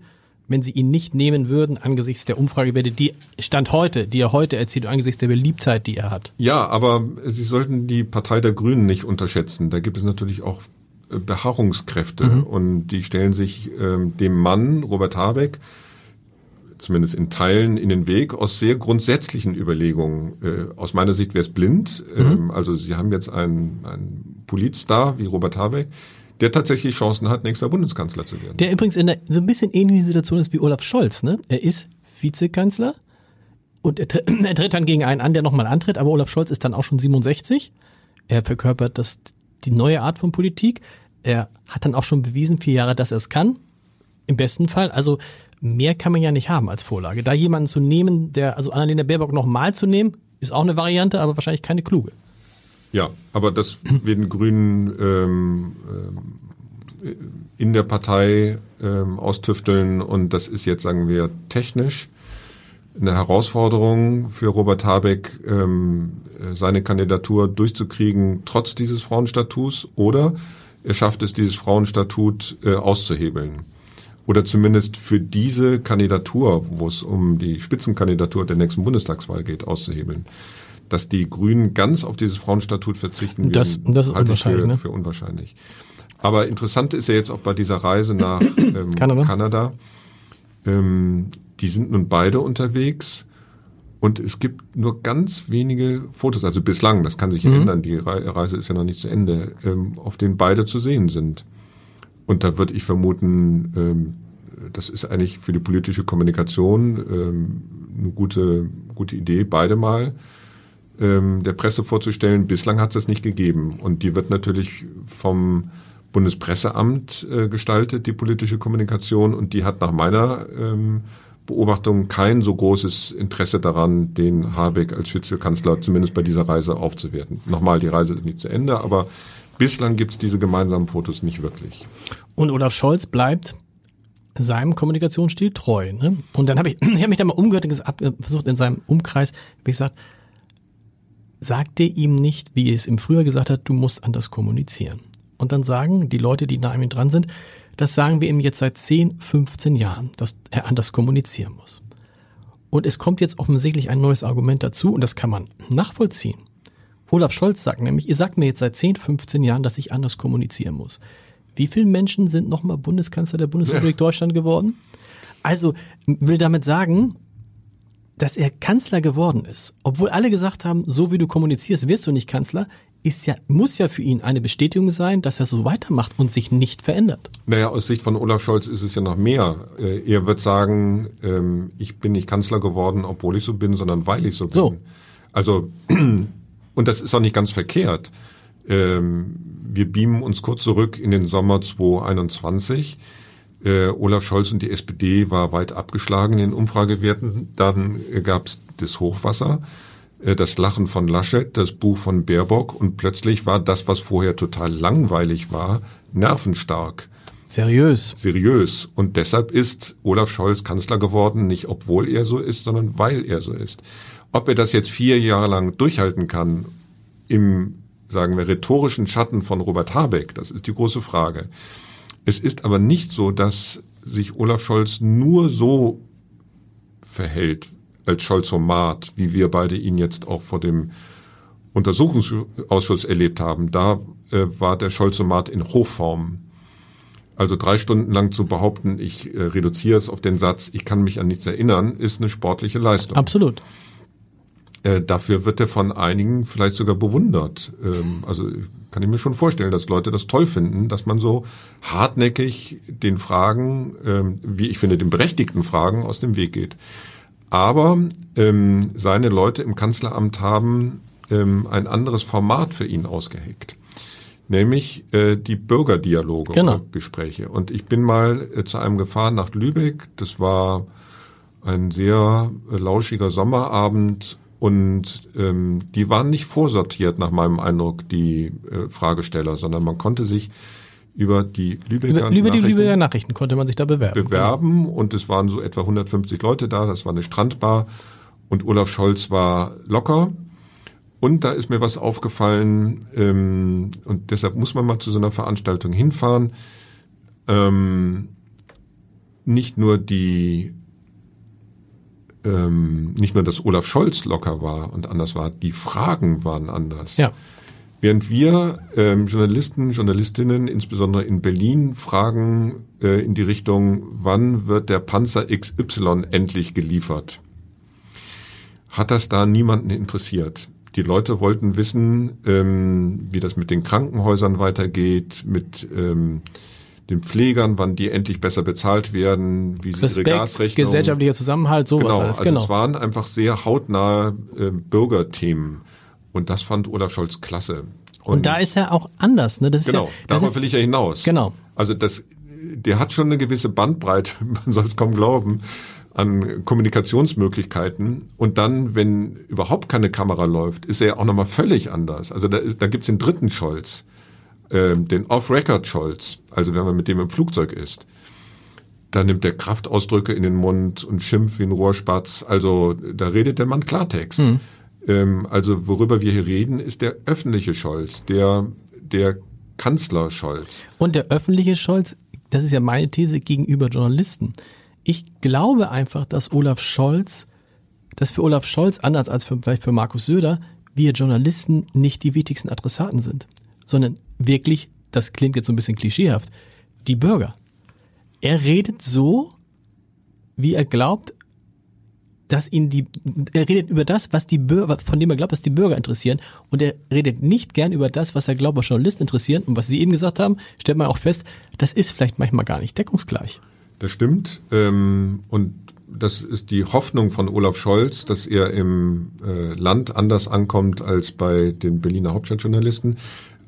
wenn sie ihn nicht nehmen würden angesichts der Umfragewerte, die Stand heute, die er heute erzielt, angesichts der Beliebtheit, die er hat. Ja, aber Sie sollten die Partei der Grünen nicht unterschätzen. Da gibt es natürlich auch äh, Beharrungskräfte und die stellen sich ähm, dem Mann, Robert Habeck, zumindest in Teilen in den Weg aus sehr grundsätzlichen Überlegungen. Äh, aus meiner Sicht wäre es blind. Ähm, also Sie haben jetzt einen, einen Politstar wie Robert Habeck, der tatsächlich Chancen hat, nächster Bundeskanzler zu werden. Der übrigens in einer so ein bisschen ähnlichen Situation ist wie Olaf Scholz, ne? Er ist Vizekanzler und er, tritt- er tritt dann gegen einen an, der nochmal antritt, aber Olaf Scholz ist dann auch schon 67. Er verkörpert das, die neue Art von Politik. Er hat dann auch schon bewiesen, vier Jahre, dass er es kann. Im besten Fall. Also mehr kann man ja nicht haben als Vorlage. Da jemanden zu nehmen, der, also Annalena Baerbock nochmal zu nehmen, ist auch eine Variante, aber wahrscheinlich keine kluge. Ja, aber das werden Grünen ähm, ähm, in der Partei ähm, austüfteln und das ist jetzt, sagen wir, technisch eine Herausforderung für Robert Habeck, ähm, äh, seine Kandidatur durchzukriegen, trotz dieses Frauenstatuts, oder er schafft es, dieses Frauenstatut äh, auszuhebeln. Oder zumindest für diese Kandidatur, wo es um die Spitzenkandidatur der nächsten Bundestagswahl geht, auszuhebeln. Dass die Grünen ganz auf dieses Frauenstatut verzichten Das- das ist halte ich unwahrscheinlich, für, ne? für unwahrscheinlich. Aber interessant ist ja jetzt auch bei dieser Reise nach ähm, Kanada. Kanada ähm, die sind nun beide unterwegs und es gibt nur ganz wenige Fotos, also bislang, das kann sich Mhm. ändern, die Re Reise ist ja noch nicht zu Ende, ähm, auf denen beide zu sehen sind. Und da würde ich vermuten, ähm, das ist eigentlich für die politische Kommunikation ähm, eine gute, gute Idee, beide mal ähm, der Presse vorzustellen. Bislang hat es das nicht gegeben. Und die wird natürlich vom Bundespresseamt äh, gestaltet, die politische Kommunikation. Und die hat nach meiner ähm, Beobachtung kein so großes Interesse daran, den Habeck als Vizekanzler zumindest bei dieser Reise aufzuwerten. Nochmal, die Reise ist nicht zu Ende, aber bislang gibt es diese gemeinsamen Fotos nicht wirklich. Und Olaf Scholz bleibt seinem Kommunikationsstil treu. Ne? Und dann habe ich, ich hab mich da mal umgehört und versucht in seinem Umkreis, wie gesagt, sagte ihm nicht, wie er es im Frühjahr gesagt hat, du musst anders kommunizieren. Und dann sagen die Leute, die nah an ihm dran sind, das sagen wir ihm jetzt seit 10, 15 Jahren, dass er anders kommunizieren muss. Und es kommt jetzt offensichtlich ein neues Argument dazu und das kann man nachvollziehen. Olaf Scholz sagt nämlich, ihr sagt mir jetzt seit 10, 15 Jahren, dass ich anders kommunizieren muss. Wie viele Menschen sind nochmal Bundeskanzler der Bundesrepublik Deutschland geworden? Also will damit sagen, dass er Kanzler geworden ist, obwohl alle gesagt haben, so wie du kommunizierst, wirst du nicht Kanzler, ist ja, muss ja für ihn eine Bestätigung sein, dass er so weitermacht und sich nicht verändert. Naja, aus Sicht von Olaf Scholz ist es ja noch mehr. Äh, Er wird sagen, ähm, ich bin nicht Kanzler geworden, obwohl ich so bin, sondern weil ich so bin. So. Also, und das ist auch nicht ganz verkehrt. Ähm, Wir beamen uns kurz zurück in den Sommer 2021. Äh, Olaf Scholz und die SPD war weit abgeschlagen in den Umfragewerten. Dann gab es das Hochwasser, äh, das Lachen von Laschet, das Buch von Baerbock und plötzlich war das, was vorher total langweilig war, nervenstark Seriös. seriös. Und deshalb ist Olaf Scholz Kanzler geworden, nicht obwohl er so ist, sondern weil er so ist. Ob er das jetzt vier Jahre lang durchhalten kann, im, sagen wir, rhetorischen Schatten von Robert Habeck, das ist die große Frage. Es ist aber nicht so, dass sich Olaf Scholz nur so verhält als Scholzomat, wie wir beide ihn jetzt auch vor dem Untersuchungsausschuss erlebt haben. Da äh, war der Scholzomat in Hochform. Also drei Stunden lang zu behaupten, ich äh, reduziere es auf den Satz, ich kann mich an nichts erinnern, ist eine sportliche Leistung. Absolut. Äh, dafür wird er von einigen vielleicht sogar bewundert. Ähm, also kann ich mir schon vorstellen, dass Leute das toll finden, dass man so hartnäckig den Fragen, ähm, wie ich finde, den berechtigten Fragen aus dem Weg geht. Aber ähm, seine Leute im Kanzleramt haben ähm, ein anderes Format für ihn ausgeheckt. nämlich äh, die Bürgerdialoge Genau. oder Gespräche. Und ich bin mal äh, zu einem gefahren nach Lübeck. Das war ein sehr äh, lauschiger Sommerabend und ähm, die waren nicht vorsortiert nach meinem Eindruck, die äh, Fragesteller, sondern man konnte sich über die Lübecker Über, über die Nachrichten Lübecker Nachrichten konnte man sich da bewerben. bewerben und es waren so etwa 150 Leute da, das war eine Strandbar und Olaf Scholz war locker. Und da ist mir was aufgefallen ähm, und deshalb muss man mal zu so einer Veranstaltung hinfahren. Ähm, nicht nur die, ähm, nicht nur, dass Olaf Scholz locker war und anders war, die Fragen waren anders. Ja. Während wir ähm, Journalisten, Journalistinnen, insbesondere in Berlin, fragen äh, in die Richtung, wann wird der Panzer XY endlich geliefert, hat das da niemanden interessiert. Die Leute wollten wissen, ähm, wie das mit den Krankenhäusern weitergeht, mit ähm, den Pflegern, wann die endlich besser bezahlt werden, wie sie ihre Respekt, Gasrechnung... gesellschaftlicher Zusammenhalt, sowas Genau, alles. also Genau. es waren einfach sehr hautnahe äh, Bürgerthemen. Und das fand Olaf Scholz klasse. Und da ist er auch anders. Ne? Das ist Genau, ja, das darauf ist, will ich ja hinaus. Genau. Also das, der hat schon eine gewisse Bandbreite, man soll es kaum glauben, an Kommunikationsmöglichkeiten. Und dann, wenn überhaupt keine Kamera läuft, ist er auch nochmal völlig anders. Also da, ist, da gibt's den dritten Scholz, ähm, den Off-Record-Scholz, also wenn man mit dem im Flugzeug ist. Da nimmt der Kraftausdrücke in den Mund und schimpft wie ein Rohrspatz. Also da redet der Mann Klartext. Ähm, also worüber wir hier reden, ist der öffentliche Scholz, der, der Kanzler Scholz. Und der öffentliche Scholz, das ist ja meine These gegenüber Journalisten. Ich glaube einfach, dass Olaf Scholz, dass für Olaf Scholz, anders als für, vielleicht für Markus Söder, wir Journalisten nicht die wichtigsten Adressaten sind, sondern wirklich, das klingt jetzt so ein bisschen klischeehaft, die Bürger. Er redet so, wie er glaubt, dass ihn die, er redet über das, was die Bürger, von dem er glaubt, was die Bürger interessieren. Und er redet nicht gern über das, was er glaubt, was Journalisten interessieren. Und was Sie eben gesagt haben, stellt man auch fest, das ist vielleicht manchmal gar nicht deckungsgleich. Das stimmt. Ähm, und das ist die Hoffnung von Olaf Scholz, dass er im äh, Land anders ankommt als bei den Berliner Hauptstadtjournalisten.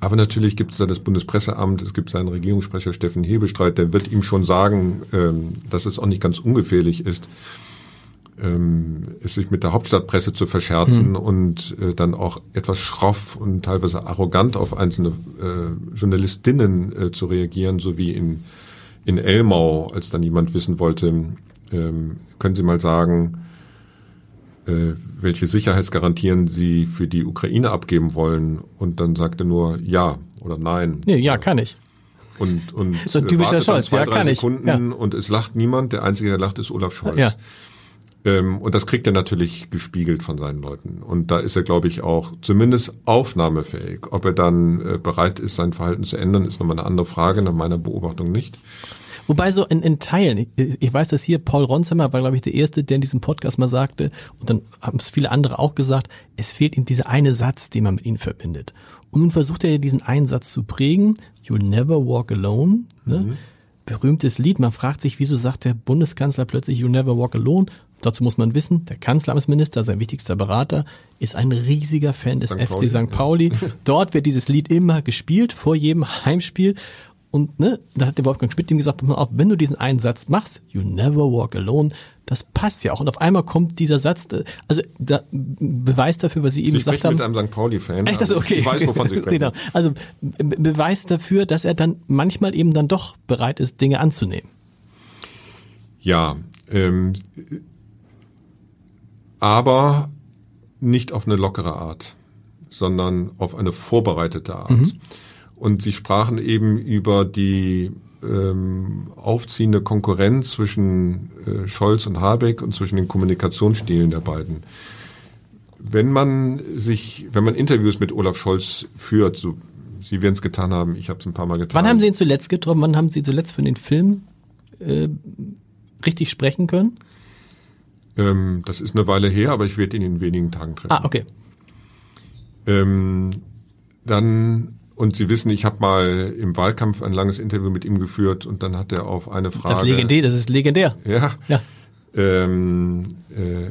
Aber natürlich gibt es da das Bundespresseamt, es gibt seinen Regierungssprecher Steffen Hebestreit, der wird ihm schon sagen, ähm, dass es auch nicht ganz ungefährlich ist, ähm, es sich mit der Hauptstadtpresse zu verscherzen und äh, dann auch etwas schroff und teilweise arrogant auf einzelne äh, Journalistinnen äh, zu reagieren, so wie in, in Elmau, als dann jemand wissen wollte, ähm, können Sie mal sagen, welche Sicherheitsgarantien Sie für die Ukraine abgeben wollen? Und dann sagte nur ja oder nein. Nee, ja, kann ich. Und, und So ein äh, typischer Scholz, zwei, ja, kann ich, Sekunden ja. und es lacht niemand. Der Einzige, der lacht, ist Olaf Scholz. Ja. Ähm, und das kriegt er natürlich gespiegelt von seinen Leuten. Und da ist er, glaube ich, auch zumindest aufnahmefähig. Ob er dann äh, bereit ist, sein Verhalten zu ändern, ist nochmal eine andere Frage, nach meiner Beobachtung nicht. Wobei so in, in Teilen, ich, weiß, dass hier Paul Ronsheimer war, glaube ich, der Erste, der in diesem Podcast mal sagte, und dann haben es viele andere auch gesagt, es fehlt ihm dieser eine Satz, den man mit ihnen verbindet. Und nun versucht er diesen einen Satz zu prägen, You'll never walk alone. Ne? Berühmtes Lied, man fragt sich, wieso sagt der Bundeskanzler plötzlich You'll never walk alone? Dazu muss man wissen, der Kanzleramtsminister, sein wichtigster Berater, ist ein riesiger Fan des St. FC Pauli, St. Pauli. Dort wird dieses Lied immer gespielt, vor jedem Heimspiel. Und ne, da hat der Wolfgang Schmidt ihm gesagt, auf, wenn du diesen einen Satz machst, you never walk alone, das passt ja auch. Und auf einmal kommt dieser Satz, äh, also da, Beweis dafür, was Sie eben Sie gesagt haben. mit einem St. Pauli-Fan. Echt, das also okay. Ich weiß, wovon Sie sprechen. genau. Also Be Beweis dafür, dass er dann manchmal eben dann doch bereit ist, Dinge anzunehmen. Ja, ähm, aber nicht auf eine lockere Art, sondern auf eine vorbereitete Art. Und Sie sprachen eben über die ähm, aufziehende Konkurrenz zwischen äh, Scholz und Habeck und zwischen den Kommunikationsstilen der beiden. Wenn man sich, wenn man Interviews mit Olaf Scholz führt, so Sie werden es getan haben, ich habe es ein paar Mal getan. Wann haben Sie ihn zuletzt getroffen? Wann haben Sie zuletzt für den Film äh, richtig sprechen können? ähm, das ist eine Weile her, aber ich werde ihn in wenigen Tagen treffen. Ah, okay. Ähm, dann, und Sie wissen, ich habe mal im Wahlkampf ein langes Interview mit ihm geführt und dann hat er auf eine Frage. Das legendär, das ist legendär. Ja. Ja. Ähm, äh,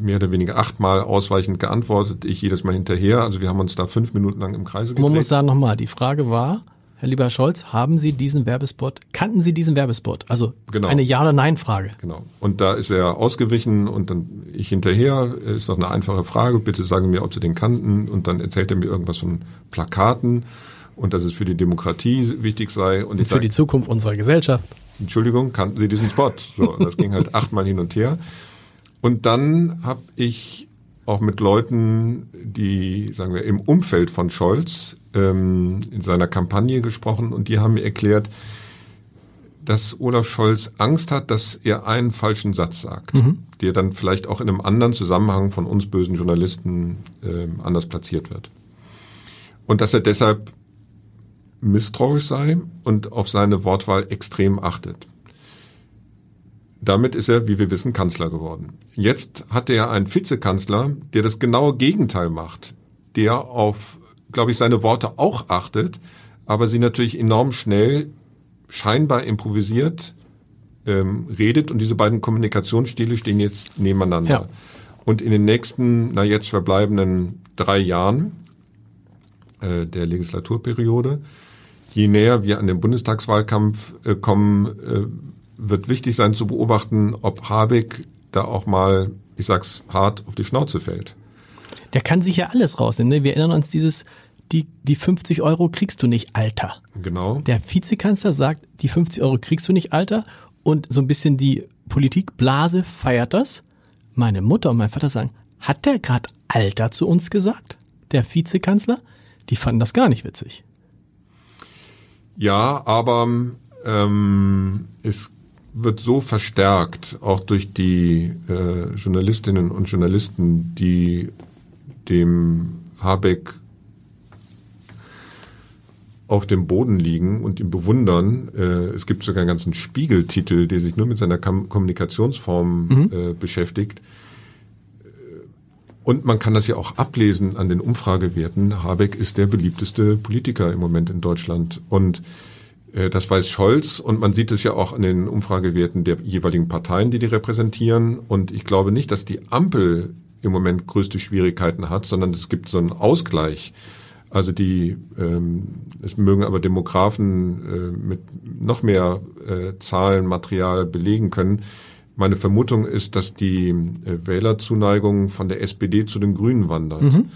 mehr oder weniger achtmal ausweichend geantwortet, ich jedes Mal hinterher. Also wir haben uns da fünf Minuten lang im Kreise gedreht. Man muss sagen nochmal, die Frage war, Herr lieber Scholz, haben Sie diesen Werbespot, kannten Sie diesen Werbespot? Also genau. eine Ja- oder Nein-Frage. Genau. Und da ist er ausgewichen und dann ich hinterher, ist doch eine einfache Frage, bitte sagen Sie mir, ob Sie den kannten. Und dann erzählt er mir irgendwas von Plakaten und dass es für die Demokratie wichtig sei. Und, und für sag, die Zukunft unserer Gesellschaft. Entschuldigung, kannten Sie diesen Spot? So, das ging halt achtmal hin und her. Und dann habe ich auch mit Leuten, die, sagen wir, im Umfeld von Scholz ähm, in seiner Kampagne gesprochen und die haben mir erklärt, dass Olaf Scholz Angst hat, dass er einen falschen Satz sagt, mhm. der dann vielleicht auch in einem anderen Zusammenhang von uns bösen Journalisten äh, anders platziert wird. Und dass er deshalb misstrauisch sei und auf seine Wortwahl extrem achtet. Damit ist er, wie wir wissen, Kanzler geworden. Jetzt hat er einen Vizekanzler, der das genaue Gegenteil macht, der auf, glaube ich, seine Worte auch achtet, aber sie natürlich enorm schnell, scheinbar improvisiert ähm, redet und diese beiden Kommunikationsstile stehen jetzt nebeneinander. Ja. Und in den nächsten, na jetzt verbleibenden drei Jahren äh, der Legislaturperiode, je näher wir an den Bundestagswahlkampf äh, kommen, äh, wird wichtig sein zu beobachten, ob Habeck da auch mal, ich sag's hart, auf die Schnauze fällt. Der kann sich ja alles rausnehmen. Ne? Wir erinnern uns dieses, die, die 50 Euro kriegst du nicht, Alter. Genau. Der Vizekanzler sagt, die 50 Euro kriegst du nicht, Alter. Und so ein bisschen die Politikblase feiert das. Meine Mutter und mein Vater sagen, hat der gerade Alter zu uns gesagt? Der Vizekanzler? Die fanden das gar nicht witzig. Ja, aber ähm, es wird so verstärkt, auch durch die äh, Journalistinnen und Journalisten, die dem Habeck auf dem Boden liegen und ihn bewundern. Äh, es gibt sogar einen ganzen Spiegeltitel, der sich nur mit seiner Kam Kommunikationsform mhm. äh, beschäftigt. Und man kann das ja auch ablesen an den Umfragewerten. Habeck ist der beliebteste Politiker im Moment in Deutschland. Und äh, das weiß Scholz und man sieht es ja auch an den Umfragewerten der jeweiligen Parteien, die die repräsentieren. Und ich glaube nicht, dass die Ampel im Moment größte Schwierigkeiten hat, sondern es gibt so einen Ausgleich. Also die, ähm, es mögen aber Demografen äh, mit noch mehr äh, Zahlen, Material belegen können. Meine Vermutung ist, dass die äh, Wählerzuneigung von der SPD zu den Grünen wandert. Mhm.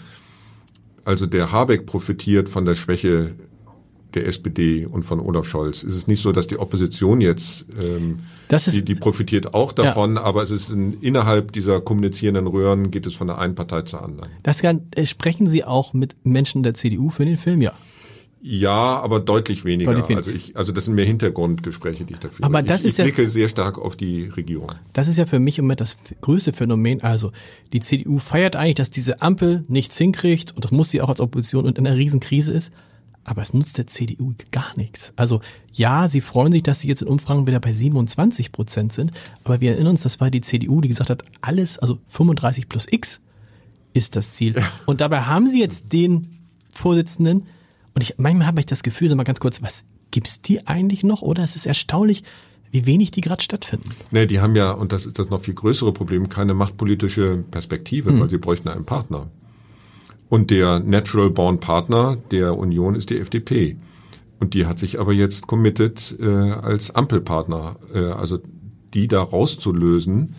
Also der Habeck profitiert von der Schwäche der SPD und von Olaf Scholz. Es ist nicht so, dass die Opposition jetzt, ähm, ist, die, die profitiert auch davon, ja. aber es ist in, innerhalb dieser kommunizierenden Röhren geht es von der einen Partei zur anderen. Das kann, äh, sprechen Sie auch mit Menschen der CDU für den Film? Ja. Ja, aber deutlich weniger. Deutlich weniger. Also ich, also das sind mehr Hintergrundgespräche, die ich dafür. Aber das ich, ist ich blicke ja, sehr stark auf die Regierung. Das ist ja für mich immer das größte Phänomen. Also die CDU feiert eigentlich, dass diese Ampel nichts hinkriegt und das muss sie auch als Opposition und in einer Riesenkrise ist aber es nutzt der CDU gar nichts. Also ja, sie freuen sich, dass sie jetzt in Umfragen wieder bei 27 Prozent sind, aber wir erinnern uns, das war die CDU, die gesagt hat, alles, also 35 plus X ist das Ziel. Und dabei haben sie jetzt den Vorsitzenden, und ich manchmal habe ich das Gefühl, sag mal ganz kurz, was gibt's die eigentlich noch? Oder es ist erstaunlich, wie wenig die gerade stattfinden. Nee, die haben ja, und das ist das noch viel größere Problem, keine machtpolitische Perspektive, hm. weil sie bräuchten einen Partner. Und der Natural Born Partner der Union ist die FDP. Und die hat sich aber jetzt committed äh, als Ampelpartner. Äh, also die da rauszulösen,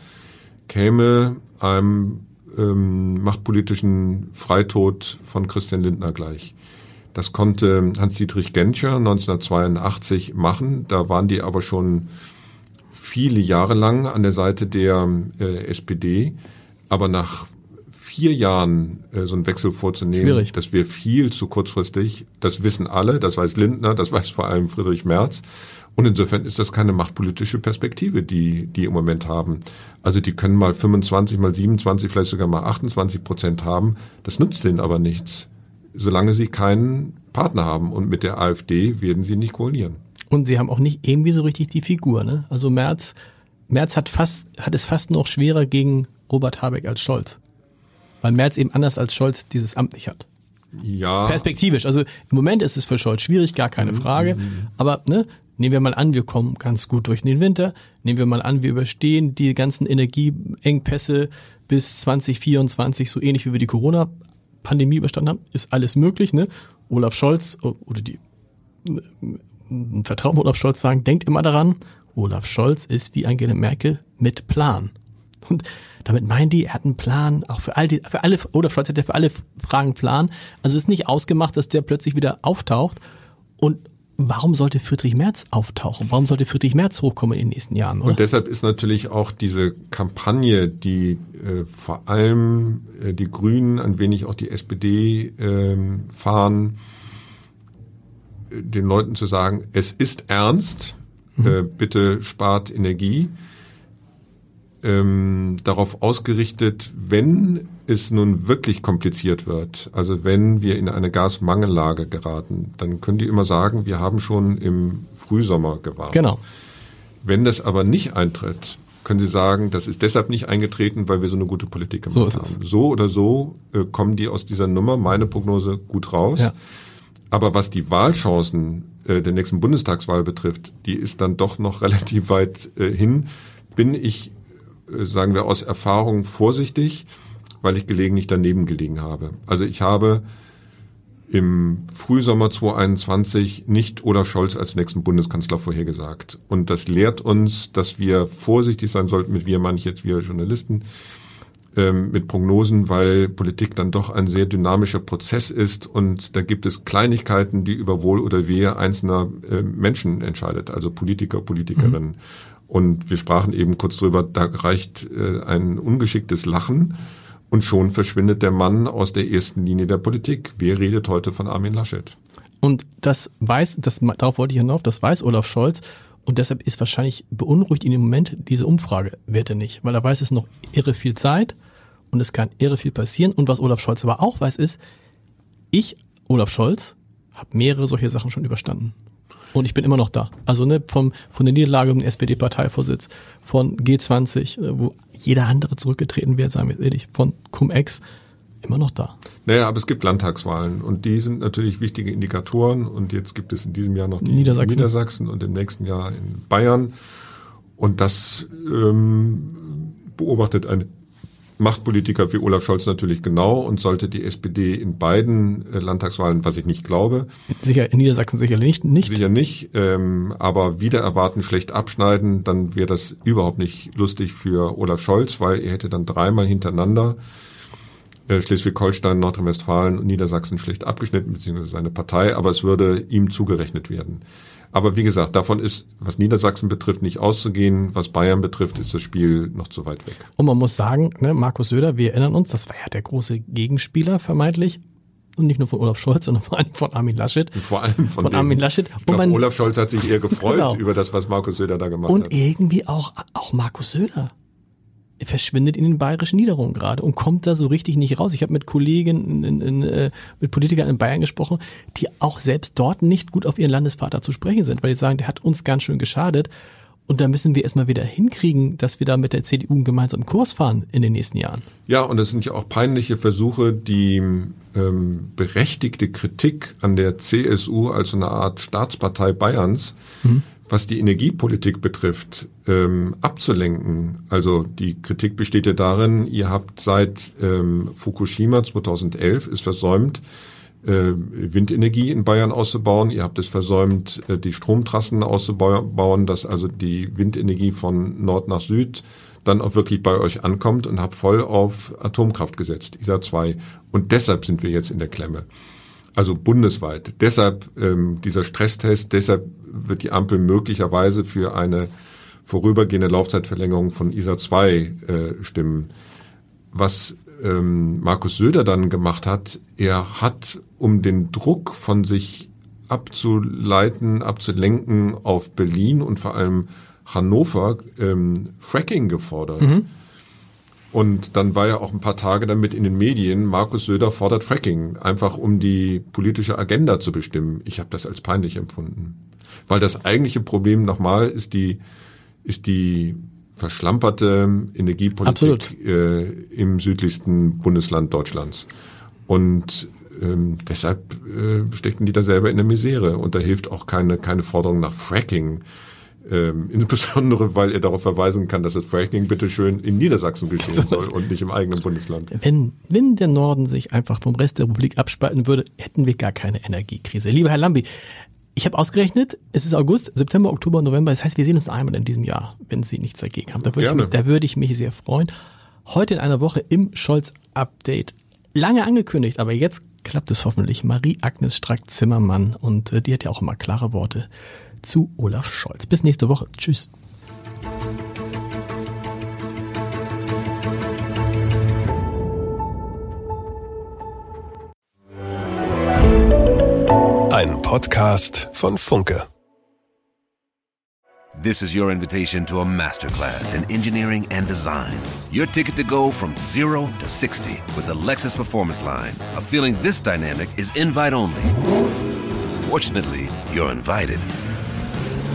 käme einem ähm, machtpolitischen Freitod von Christian Lindner gleich. Das konnte Hans-Dietrich Genscher 1982 machen. Da waren die aber schon viele Jahre lang an der Seite der äh, SPD. Aber nach vier Jahren äh, so einen Wechsel vorzunehmen, Schwierig. das wäre viel zu kurzfristig. Das wissen alle, das weiß Lindner, das weiß vor allem Friedrich Merz. Und insofern ist das keine machtpolitische Perspektive, die die im Moment haben. Also die können mal 25, mal 27, vielleicht sogar mal 28 Prozent haben. Das nützt denen aber nichts, solange sie keinen Partner haben. Und mit der AfD werden sie nicht koalieren. Und sie haben auch nicht irgendwie so richtig die Figur. Ne? Also Merz, Merz hat fast hat es fast noch schwerer gegen Robert Habeck als Scholz weil Merz eben anders als Scholz dieses Amt nicht hat. Ja. Perspektivisch. Also im Moment ist es für Scholz schwierig, gar keine mhm. Frage. Mhm. Aber ne, nehmen wir mal an, wir kommen ganz gut durch den Winter. Nehmen wir mal an, wir überstehen die ganzen Energieengpässe. bis 2024 so ähnlich wie wir die Corona-Pandemie überstanden haben, ist alles möglich. Ne? Olaf Scholz oder die Vertrauen Olaf Scholz sagen, denkt immer daran, Olaf Scholz ist wie Angela Merkel mit Plan. Und damit meinen die, er hat einen Plan, auch für all die, für alle, Olaf Scholz hat ja für alle Fragen einen Plan. Also es ist nicht ausgemacht, dass der plötzlich wieder auftaucht. Und warum sollte Friedrich Merz auftauchen? Warum sollte Friedrich Merz hochkommen in den nächsten Jahren? Oder? Und deshalb ist natürlich auch diese Kampagne, die äh, vor allem äh, die Grünen, ein wenig auch die SPD äh, fahren, den Leuten zu sagen, es ist ernst, mhm. äh, bitte spart Energie, ähm, darauf ausgerichtet, wenn es nun wirklich kompliziert wird, also wenn wir in eine Gasmangellage geraten, dann können die immer sagen, wir haben schon im Frühsommer gewarnt. Genau. Wenn das aber nicht eintritt, können Sie sagen, das ist deshalb nicht eingetreten, weil wir so eine gute Politik gemacht so haben. So oder so äh, kommen die aus dieser Nummer, meine Prognose, gut raus. Ja. Aber was die Wahlchancen äh, der nächsten Bundestagswahl betrifft, die ist dann doch noch relativ weit äh, hin. Bin ich, sagen wir aus Erfahrung, vorsichtig weil ich gelegentlich daneben gelegen habe. Also ich habe im Frühsommer 2021 nicht Olaf Scholz als nächsten Bundeskanzler vorhergesagt. Und das lehrt uns, dass wir vorsichtig sein sollten, mit wir meine ich jetzt wir Journalisten, ähm, mit Prognosen, weil Politik dann doch ein sehr dynamischer Prozess ist und da gibt es Kleinigkeiten, die über Wohl oder Wehe einzelner äh, Menschen entscheidet, also Politiker, Politikerinnen. Mhm. Und wir sprachen eben kurz drüber, da reicht äh, ein ungeschicktes Lachen und schon verschwindet der Mann aus der ersten Linie der Politik. Wer redet heute von Armin Laschet? Und das weiß, das, darauf wollte ich hinauf, das weiß Olaf Scholz. Und deshalb ist wahrscheinlich beunruhigt ihn im Moment diese Umfragewerte nicht, weil er weiß, es ist noch irre viel Zeit und es kann irre viel passieren. Und was Olaf Scholz aber auch weiß, ist, ich, Olaf Scholz, habe mehrere solche Sachen schon überstanden. Und ich bin immer noch da. Also ne, vom, von der Niederlage um den SPD-Parteivorsitz, von G20, äh, wo jeder andere zurückgetreten wäre, sagen wir ehrlich, von Cum-Ex, immer noch da. Naja, aber es gibt Landtagswahlen und die sind natürlich wichtige Indikatoren und jetzt gibt es in diesem Jahr noch die Niedersachsen, Niedersachsen und im nächsten Jahr in Bayern und das ähm, beobachtet eine Machtpolitiker wie Olaf Scholz natürlich genau und sollte die SPD in beiden äh, Landtagswahlen, was ich nicht glaube. Sicher, in Niedersachsen sicherlich nicht. nicht. Sicher nicht, ähm, aber wieder erwarten schlecht abschneiden, dann wäre das überhaupt nicht lustig für Olaf Scholz, weil er hätte dann dreimal hintereinander äh, Schleswig-Holstein, Nordrhein-Westfalen und Niedersachsen schlecht abgeschnitten, beziehungsweise seine Partei, aber es würde ihm zugerechnet werden. Aber wie gesagt, davon ist, was Niedersachsen betrifft, nicht auszugehen. Was Bayern betrifft, ist das Spiel noch zu weit weg. Und man muss sagen, ne, Markus Söder, wir erinnern uns, das war ja der große Gegenspieler vermeintlich. Und nicht nur von Olaf Scholz, sondern vor allem von Armin Laschet. Vor allem von, von Armin Laschet. Ich glaub, Olaf Scholz hat sich eher gefreut genau. über das, was Markus Söder da gemacht und hat. Und irgendwie auch, auch Markus Söder verschwindet in den bayerischen Niederungen gerade und kommt da so richtig nicht raus. Ich habe mit Kollegen, in, in, in, äh, mit Politikern in Bayern gesprochen, die auch selbst dort nicht gut auf ihren Landesvater zu sprechen sind, weil die sagen, der hat uns ganz schön geschadet. Und da müssen wir erstmal wieder hinkriegen, dass wir da mit der CDU einen gemeinsamen Kurs fahren in den nächsten Jahren. Ja, und es sind ja auch peinliche Versuche, die ähm, berechtigte Kritik an der CSU als eine Art Staatspartei Bayerns mhm was die Energiepolitik betrifft, ähm, abzulenken. Also die Kritik besteht ja darin, ihr habt seit ähm, Fukushima 2011 es versäumt, äh, Windenergie in Bayern auszubauen. Ihr habt es versäumt, äh, die Stromtrassen auszubauen, dass also die Windenergie von Nord nach Süd dann auch wirklich bei euch ankommt und habt voll auf Atomkraft gesetzt, ISA 2. Und deshalb sind wir jetzt in der Klemme also bundesweit. Deshalb ähm, dieser Stresstest, deshalb wird die Ampel möglicherweise für eine vorübergehende Laufzeitverlängerung von ISA 2 äh, stimmen. Was ähm, Markus Söder dann gemacht hat, er hat, um den Druck von sich abzuleiten, abzulenken auf Berlin und vor allem Hannover, ähm, Fracking gefordert. Mhm. Und dann war ja auch ein paar Tage damit in den Medien, Markus Söder fordert Fracking, einfach um die politische Agenda zu bestimmen. Ich habe das als peinlich empfunden. Weil das eigentliche Problem nochmal ist die, ist die verschlamperte Energiepolitik äh, im südlichsten Bundesland Deutschlands. Und ähm, deshalb äh, stecken die da selber in der Misere. Und da hilft auch keine, keine Forderung nach Fracking Ähm, insbesondere, weil er darauf verweisen kann, dass das Fracking bitteschön in Niedersachsen geschehen soll und nicht im eigenen Bundesland. Wenn, wenn der Norden sich einfach vom Rest der Republik abspalten würde, hätten wir gar keine Energiekrise. Lieber Herr Lambi, ich habe ausgerechnet, es ist August, September, Oktober, November. Das heißt, wir sehen uns einmal in diesem Jahr, wenn Sie nichts dagegen haben. Da würde, ich mich, da würde ich mich sehr freuen. Heute in einer Woche im Scholz-Update. Lange angekündigt, aber jetzt klappt es hoffentlich. Marie-Agnes Strack-Zimmermann und äh, die hat ja auch immer klare Worte zu Olaf Scholz. Bis nächste Woche. Tschüss. Ein Podcast von Funke. This is your invitation to a masterclass in engineering and design. Your ticket to go from zero to 60 with the Lexus Performance Line. A feeling this dynamic is invite only. Fortunately, you're invited.